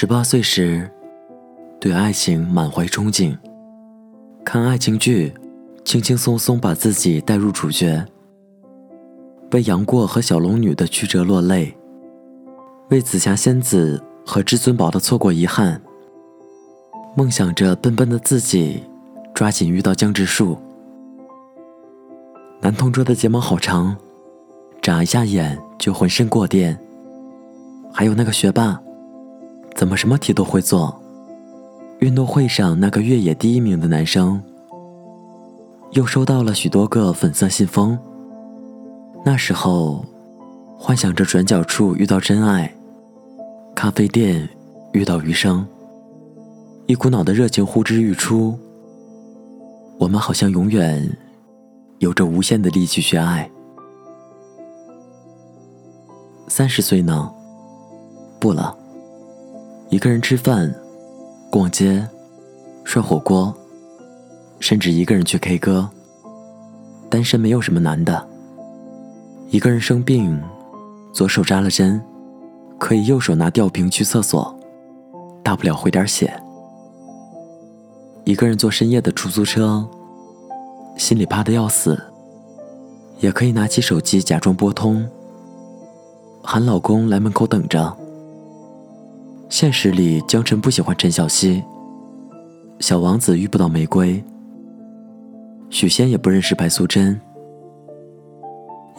十八岁时，对爱情满怀憧憬，看爱情剧，轻轻松松把自己带入主角，为杨过和小龙女的曲折落泪，为紫霞仙子和至尊宝的错过遗憾，梦想着笨笨的自己抓紧遇到江直树。男同桌的睫毛好长，眨一下眼就浑身过电。还有那个学霸。怎么什么题都会做？运动会上那个越野第一名的男生，又收到了许多个粉色信封。那时候，幻想着转角处遇到真爱，咖啡店遇到余生，一股脑的热情呼之欲出。我们好像永远有着无限的力气去爱。三十岁呢？不了。一个人吃饭、逛街、涮火锅，甚至一个人去 K 歌。单身没有什么难的。一个人生病，左手扎了针，可以右手拿吊瓶去厕所，大不了回点血。一个人坐深夜的出租车，心里怕的要死，也可以拿起手机假装拨通，喊老公来门口等着。现实里，江辰不喜欢陈小希，小王子遇不到玫瑰，许仙也不认识白素贞，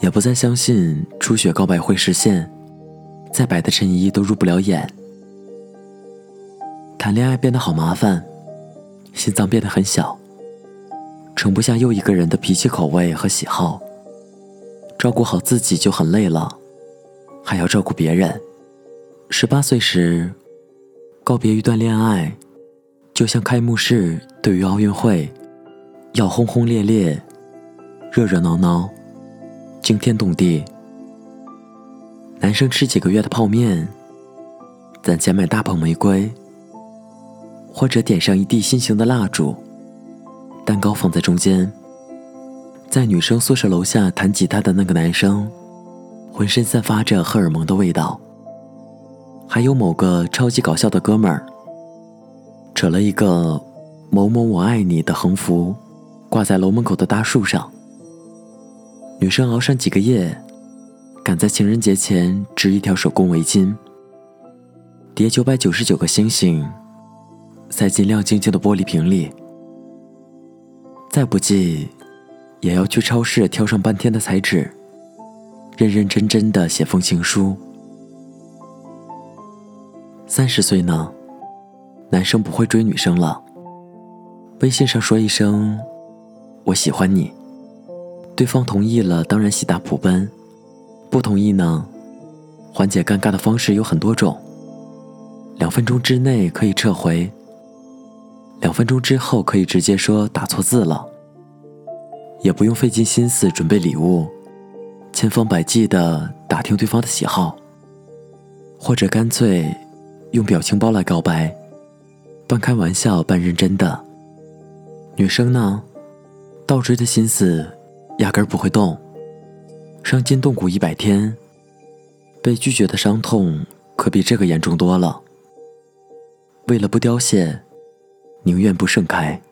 也不再相信初雪告白会实现，再白的衬衣都入不了眼。谈恋爱变得好麻烦，心脏变得很小，盛不下又一个人的脾气、口味和喜好，照顾好自己就很累了，还要照顾别人。十八岁时。告别一段恋爱，就像开幕式对于奥运会，要轰轰烈烈、热热闹闹、惊天动地。男生吃几个月的泡面，攒钱买大捧玫瑰，或者点上一地心形的蜡烛，蛋糕放在中间。在女生宿舍楼下弹吉他的那个男生，浑身散发着荷尔蒙的味道。还有某个超级搞笑的哥们儿，扯了一个“某某我爱你”的横幅，挂在楼门口的大树上。女生熬上几个夜，赶在情人节前织一条手工围巾，叠九百九十九个星星，塞进亮晶晶的玻璃瓶里。再不济，也要去超市挑上半天的彩纸，认认真真的写封情书。三十岁呢，男生不会追女生了。微信上说一声“我喜欢你”，对方同意了，当然喜大普奔；不同意呢，缓解尴尬的方式有很多种。两分钟之内可以撤回，两分钟之后可以直接说打错字了，也不用费尽心思准备礼物，千方百计的打听对方的喜好，或者干脆。用表情包来告白，半开玩笑半认真的。女生呢，倒追的心思压根儿不会动，伤筋动骨一百天，被拒绝的伤痛可比这个严重多了。为了不凋谢，宁愿不盛开。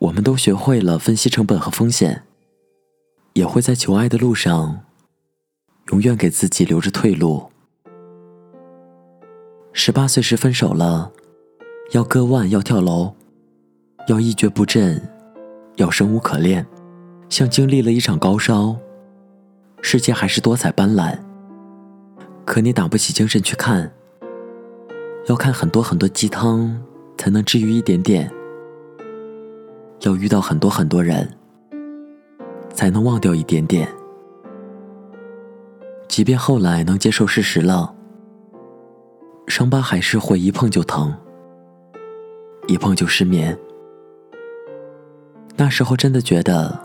我们都学会了分析成本和风险，也会在求爱的路上，永远给自己留着退路。十八岁时分手了，要割腕，要跳楼，要一蹶不振，要生无可恋，像经历了一场高烧。世界还是多彩斑斓，可你打不起精神去看。要看很多很多鸡汤，才能治愈一点点。要遇到很多很多人，才能忘掉一点点。即便后来能接受事实了。伤疤还是会一碰就疼，一碰就失眠。那时候真的觉得，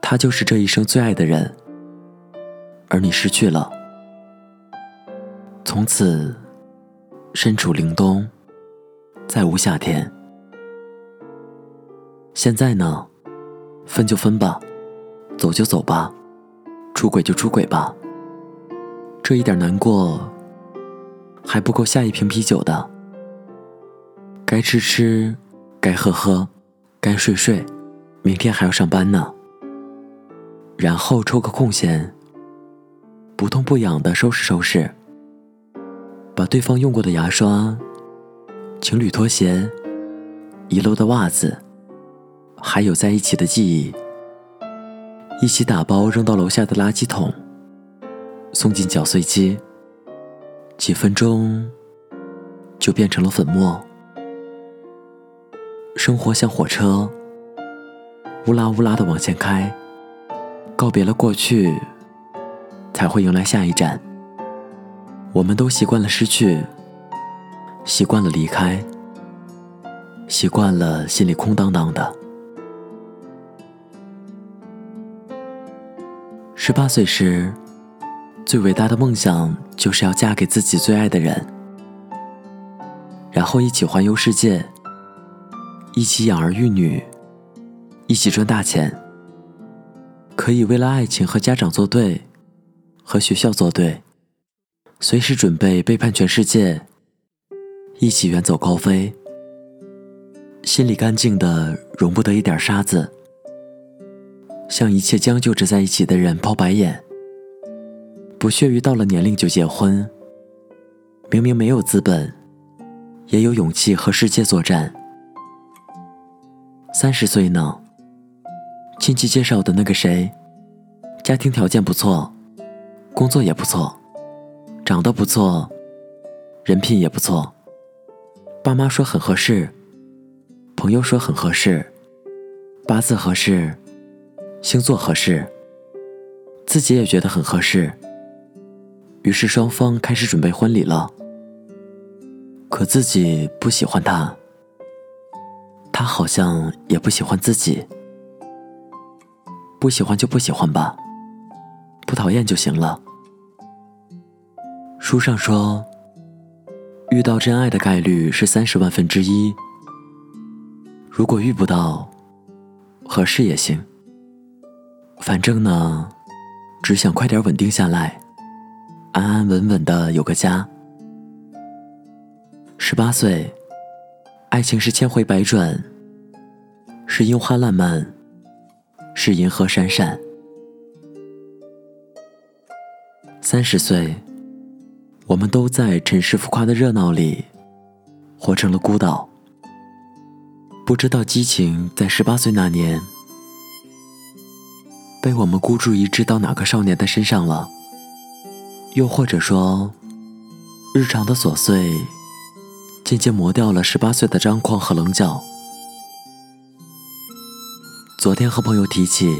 他就是这一生最爱的人，而你失去了，从此身处凛冬，再无夏天。现在呢，分就分吧，走就走吧，出轨就出轨吧，这一点难过。还不够下一瓶啤酒的。该吃吃，该喝喝，该睡睡，明天还要上班呢。然后抽个空闲，不痛不痒的收拾收拾，把对方用过的牙刷、情侣拖鞋、遗漏的袜子，还有在一起的记忆，一起打包扔到楼下的垃圾桶，送进搅碎机，几分钟就变成了粉末。生活像火车，乌拉乌拉的往前开。告别了过去，才会迎来下一站。我们都习惯了失去，习惯了离开，习惯了心里空荡荡的。十八岁时，最伟大的梦想就是要嫁给自己最爱的人，然后一起环游世界，一起养儿育女，一起赚大钱。可以为了爱情和家长作对，和学校作对，随时准备背叛全世界，一起远走高飞。心里干净的容不得一点沙子，向一切将就着在一起的人抛白眼。不屑于到了年龄就结婚，明明没有资本，也有勇气和世界作战。三十岁呢？亲戚介绍的那个谁，家庭条件不错，工作也不错，长得不错，人品也不错。爸妈说很合适，朋友说很合适，八字合适，星座合适，自己也觉得很合适。于是双方开始准备婚礼了。可自己不喜欢他，他好像也不喜欢自己。不喜欢就不喜欢吧，不讨厌就行了。书上说，遇到真爱的概率是三十万分之一。如果遇不到，合适也行。反正呢，只想快点稳定下来，安安稳稳的有个家。十八岁，爱情是千回百转，是樱花烂漫。是银河闪闪。三十岁，我们都在尘世浮夸的热闹里，活成了孤岛。不知道激情在十八岁那年，被我们孤注一掷到哪个少年的身上了？又或者说，日常的琐碎，渐渐磨掉了十八岁的张狂和棱角。昨天和朋友提起，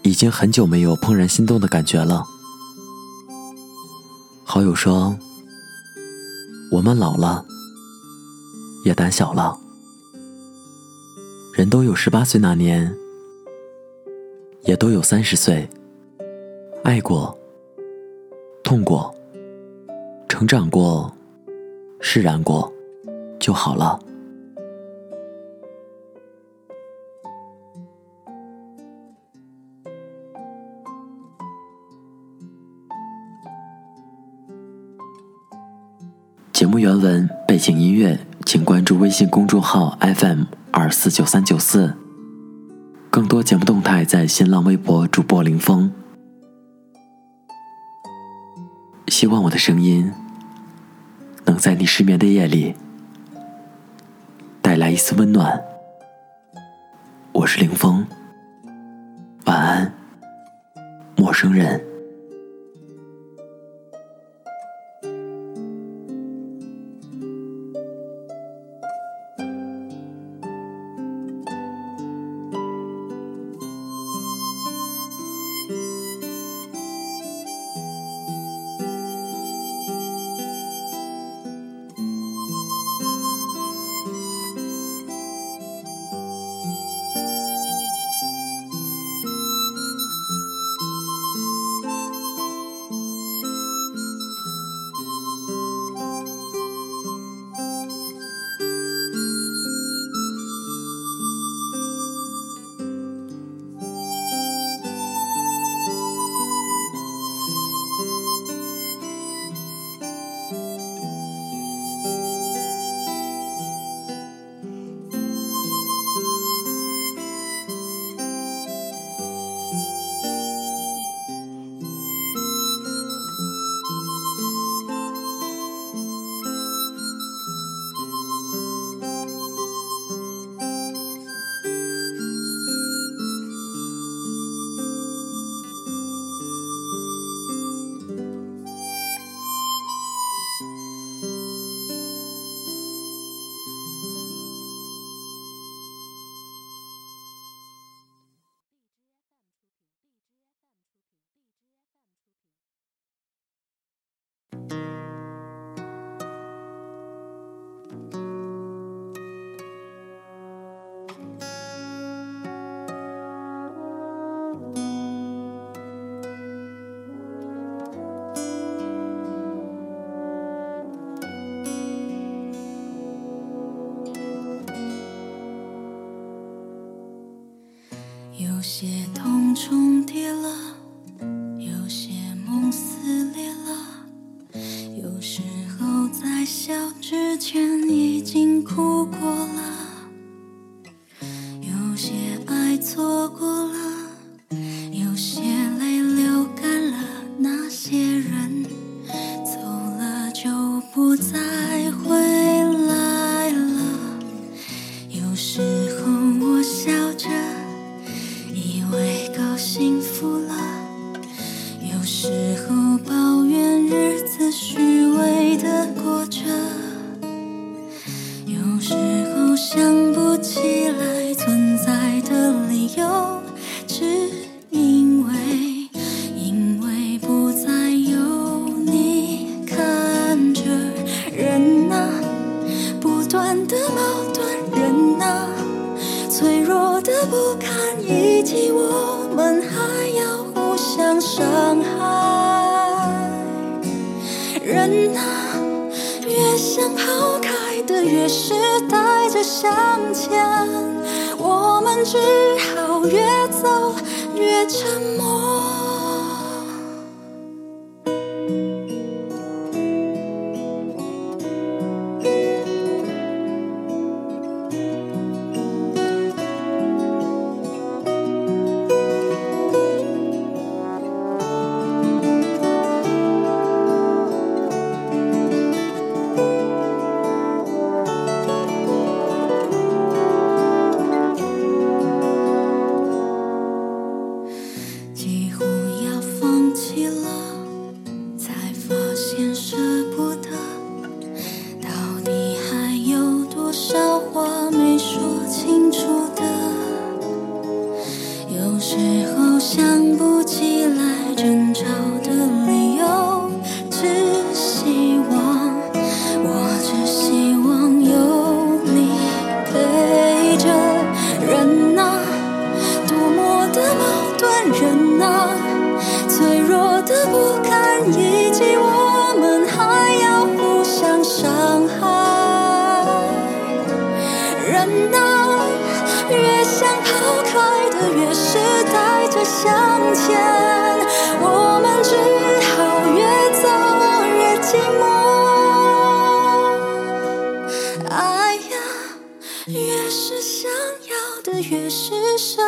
已经很久没有怦然心动的感觉了。好友说：“我们老了，也胆小了。人都有十八岁那年，也都有三十岁，爱过，痛过，成长过，释然过，就好了。”节目原文、背景音乐，请关注微信公众号 FM 二四九三九四。更多节目动态在新浪微博主播林峰。希望我的声音能在你失眠的夜里带来一丝温暖。我是林峰，晚安，陌生人。前以及我们还要互相伤害。人啊，越想抛开的，越是带着向前，我们只好越走越沉默。想不起来争吵的理由，只希望，我只希望有你陪着。人啊。多么的矛盾，人啊，脆弱的不堪，以及我们还要互相伤害。人啊，越想抛开的，越是向前，我们只好越走越寂寞。爱呀。越是想要的，越是舍